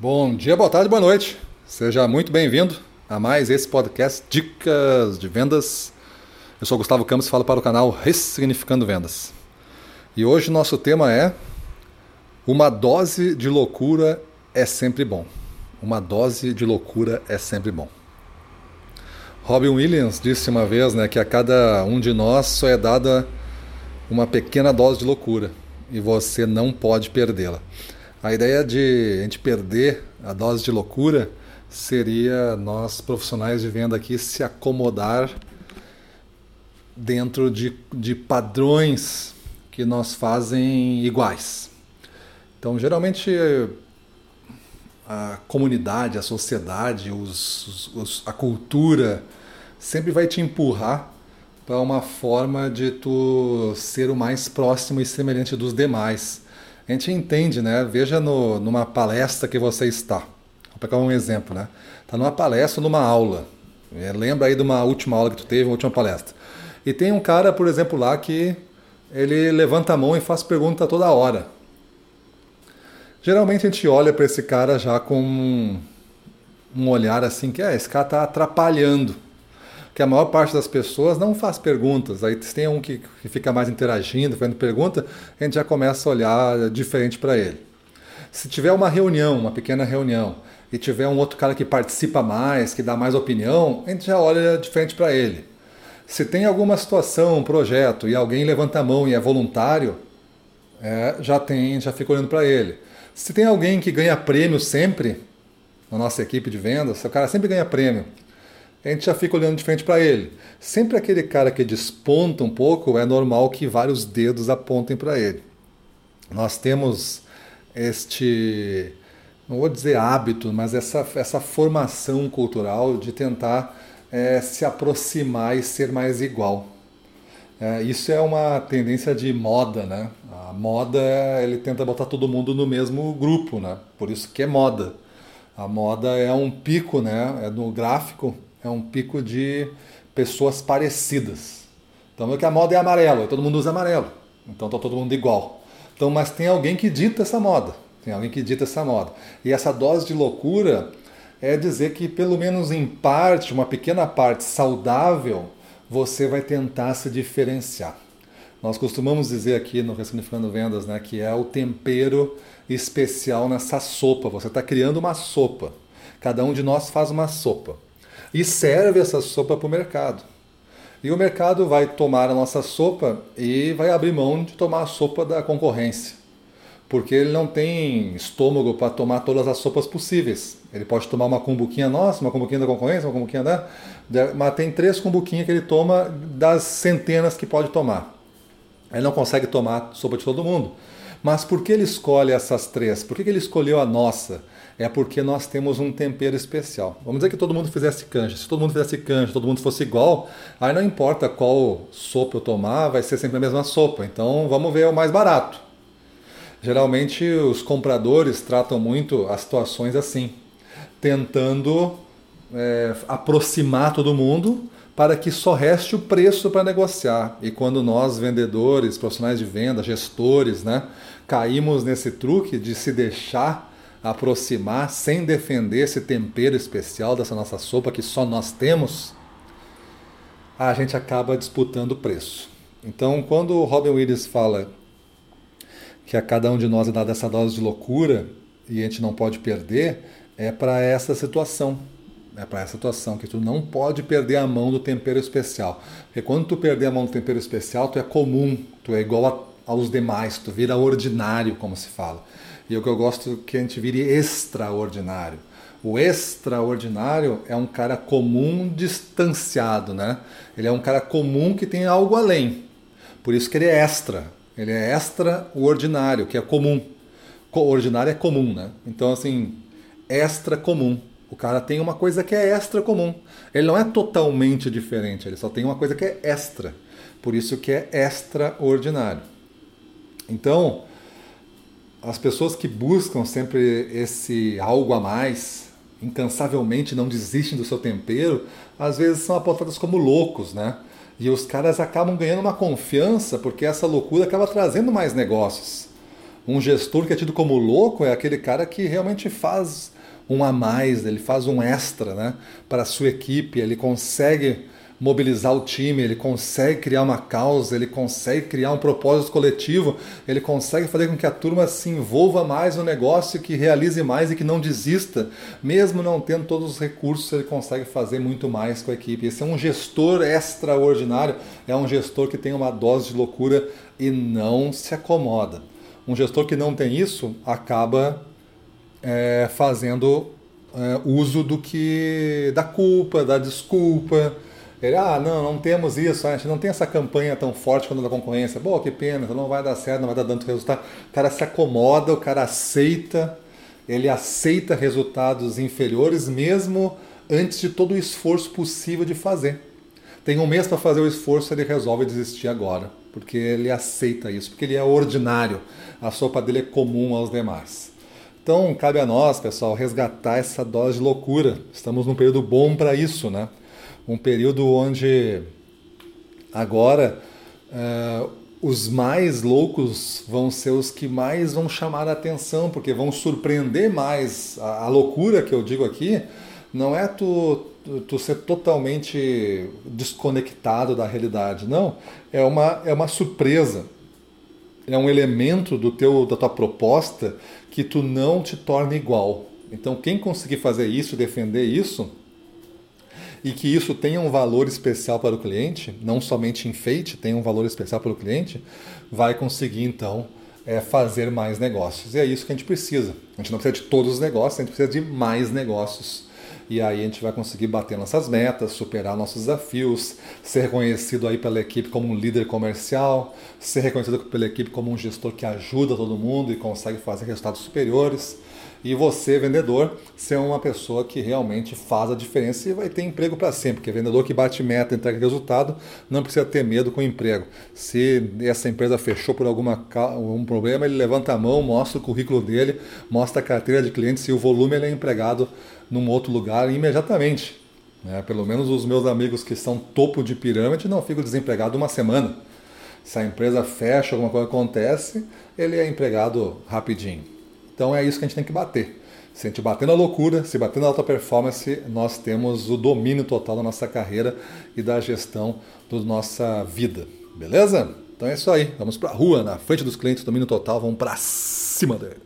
Bom dia, boa tarde, boa noite. Seja muito bem-vindo a mais esse podcast Dicas de Vendas. Eu sou Gustavo Campos e falo para o canal Ressignificando Vendas. E hoje nosso tema é Uma dose de loucura é sempre bom. Uma dose de loucura é sempre bom. Robin Williams disse uma vez né, que a cada um de nós só é dada uma pequena dose de loucura e você não pode perdê-la. A ideia de a gente perder a dose de loucura seria nós profissionais de venda aqui se acomodar dentro de, de padrões que nós fazem iguais. Então, geralmente a comunidade, a sociedade, os, os, a cultura sempre vai te empurrar para uma forma de tu ser o mais próximo e semelhante dos demais a gente entende, né? Veja no, numa palestra que você está. Vou pegar um exemplo, né? Está numa palestra, numa aula. É, lembra aí de uma última aula que tu teve, uma última palestra. E tem um cara, por exemplo, lá que ele levanta a mão e faz pergunta toda hora. Geralmente a gente olha para esse cara já com um, olhar assim que é, esse cara está atrapalhando que a maior parte das pessoas não faz perguntas. Aí tem um que, que fica mais interagindo, fazendo pergunta, a gente já começa a olhar diferente para ele. Se tiver uma reunião, uma pequena reunião, e tiver um outro cara que participa mais, que dá mais opinião, a gente já olha diferente para ele. Se tem alguma situação, um projeto, e alguém levanta a mão e é voluntário, é, já tem, já fica olhando para ele. Se tem alguém que ganha prêmio sempre, na nossa equipe de vendas, o cara sempre ganha prêmio a gente já fica olhando de frente para ele. Sempre aquele cara que desponta um pouco, é normal que vários dedos apontem para ele. Nós temos este, não vou dizer hábito, mas essa, essa formação cultural de tentar é, se aproximar e ser mais igual. É, isso é uma tendência de moda, né? A moda, ele tenta botar todo mundo no mesmo grupo, né? Por isso que é moda. A moda é um pico, né? É no gráfico é um pico de pessoas parecidas. Então, que a moda é amarelo, todo mundo usa amarelo. Então, está todo mundo igual. Então, mas tem alguém que dita essa moda. Tem alguém que dita essa moda. E essa dose de loucura é dizer que, pelo menos em parte, uma pequena parte saudável, você vai tentar se diferenciar. Nós costumamos dizer aqui no Ressignificando Vendas né, que é o tempero especial nessa sopa. Você está criando uma sopa. Cada um de nós faz uma sopa e serve essa sopa para o mercado. E o mercado vai tomar a nossa sopa e vai abrir mão de tomar a sopa da concorrência. Porque ele não tem estômago para tomar todas as sopas possíveis. Ele pode tomar uma cumbuquinha nossa, uma cumbuquinha da concorrência, uma cumbuquinha da. Mas tem três cumbuquinhas que ele toma das centenas que pode tomar. Ele não consegue tomar sopa de todo mundo. Mas por que ele escolhe essas três? Por que ele escolheu a nossa? É porque nós temos um tempero especial. Vamos dizer que todo mundo fizesse canja. Se todo mundo fizesse canja, todo mundo fosse igual, aí não importa qual sopa eu tomar, vai ser sempre a mesma sopa. Então vamos ver o mais barato. Geralmente os compradores tratam muito as situações assim, tentando é, aproximar todo mundo para que só reste o preço para negociar. E quando nós, vendedores, profissionais de venda, gestores, né, caímos nesse truque de se deixar aproximar sem defender esse tempero especial dessa nossa sopa que só nós temos, a gente acaba disputando o preço. Então, quando o Robin Williams fala que a cada um de nós é dada essa dose de loucura e a gente não pode perder, é para essa situação. É para essa situação que tu não pode perder a mão do tempero especial. Porque quando tu perder a mão do tempero especial, tu é comum, tu é igual a, aos demais, tu vira ordinário, como se fala. E o que eu gosto é que a gente vire extraordinário. O extraordinário é um cara comum distanciado, né? Ele é um cara comum que tem algo além. Por isso que ele é extra. Ele é extraordinário, que é comum. Ordinário é comum, né? Então, assim, extra comum. O cara tem uma coisa que é extra comum. Ele não é totalmente diferente, ele só tem uma coisa que é extra. Por isso que é extraordinário. Então, as pessoas que buscam sempre esse algo a mais, incansavelmente não desistem do seu tempero, às vezes são apontadas como loucos, né? E os caras acabam ganhando uma confiança porque essa loucura acaba trazendo mais negócios. Um gestor que é tido como louco é aquele cara que realmente faz um a mais, ele faz um extra né, para a sua equipe, ele consegue mobilizar o time, ele consegue criar uma causa, ele consegue criar um propósito coletivo, ele consegue fazer com que a turma se envolva mais no negócio, que realize mais e que não desista, mesmo não tendo todos os recursos, ele consegue fazer muito mais com a equipe. Esse é um gestor extraordinário, é um gestor que tem uma dose de loucura e não se acomoda. Um gestor que não tem isso acaba é, fazendo é, uso do que da culpa, da desculpa ele, ah, não, não temos isso, a gente não tem essa campanha tão forte quando da concorrência. Pô, que pena, não vai dar certo, não vai dar tanto resultado. O cara se acomoda, o cara aceita, ele aceita resultados inferiores mesmo antes de todo o esforço possível de fazer. Tem um mês para fazer o esforço, ele resolve desistir agora, porque ele aceita isso, porque ele é ordinário, a sopa dele é comum aos demais. Então, cabe a nós, pessoal, resgatar essa dose de loucura. Estamos num período bom para isso, né? Um período onde agora uh, os mais loucos vão ser os que mais vão chamar a atenção, porque vão surpreender mais. A, a loucura que eu digo aqui não é tu, tu, tu, ser totalmente desconectado da realidade, não. É uma, é uma surpresa. É um elemento do teu, da tua proposta que tu não te torna igual. Então, quem conseguir fazer isso, defender isso, e que isso tenha um valor especial para o cliente, não somente enfeite, tenha um valor especial para o cliente, vai conseguir então é, fazer mais negócios. E é isso que a gente precisa. A gente não precisa de todos os negócios, a gente precisa de mais negócios. E aí a gente vai conseguir bater nossas metas, superar nossos desafios, ser reconhecido aí pela equipe como um líder comercial, ser reconhecido pela equipe como um gestor que ajuda todo mundo e consegue fazer resultados superiores e você, vendedor, ser uma pessoa que realmente faz a diferença e vai ter emprego para sempre, porque vendedor que bate meta, entrega resultado, não precisa ter medo com o emprego. Se essa empresa fechou por alguma, algum problema, ele levanta a mão, mostra o currículo dele, mostra a carteira de clientes e o volume ele é empregado num outro lugar imediatamente. Né? Pelo menos os meus amigos que são topo de pirâmide não ficam desempregados uma semana. Se a empresa fecha, alguma coisa acontece, ele é empregado rapidinho. Então é isso que a gente tem que bater. Se a gente bater na loucura, se bater na alta performance, nós temos o domínio total da nossa carreira e da gestão da nossa vida. Beleza? Então é isso aí. Vamos para a rua, na frente dos clientes, domínio total, vamos para cima dele.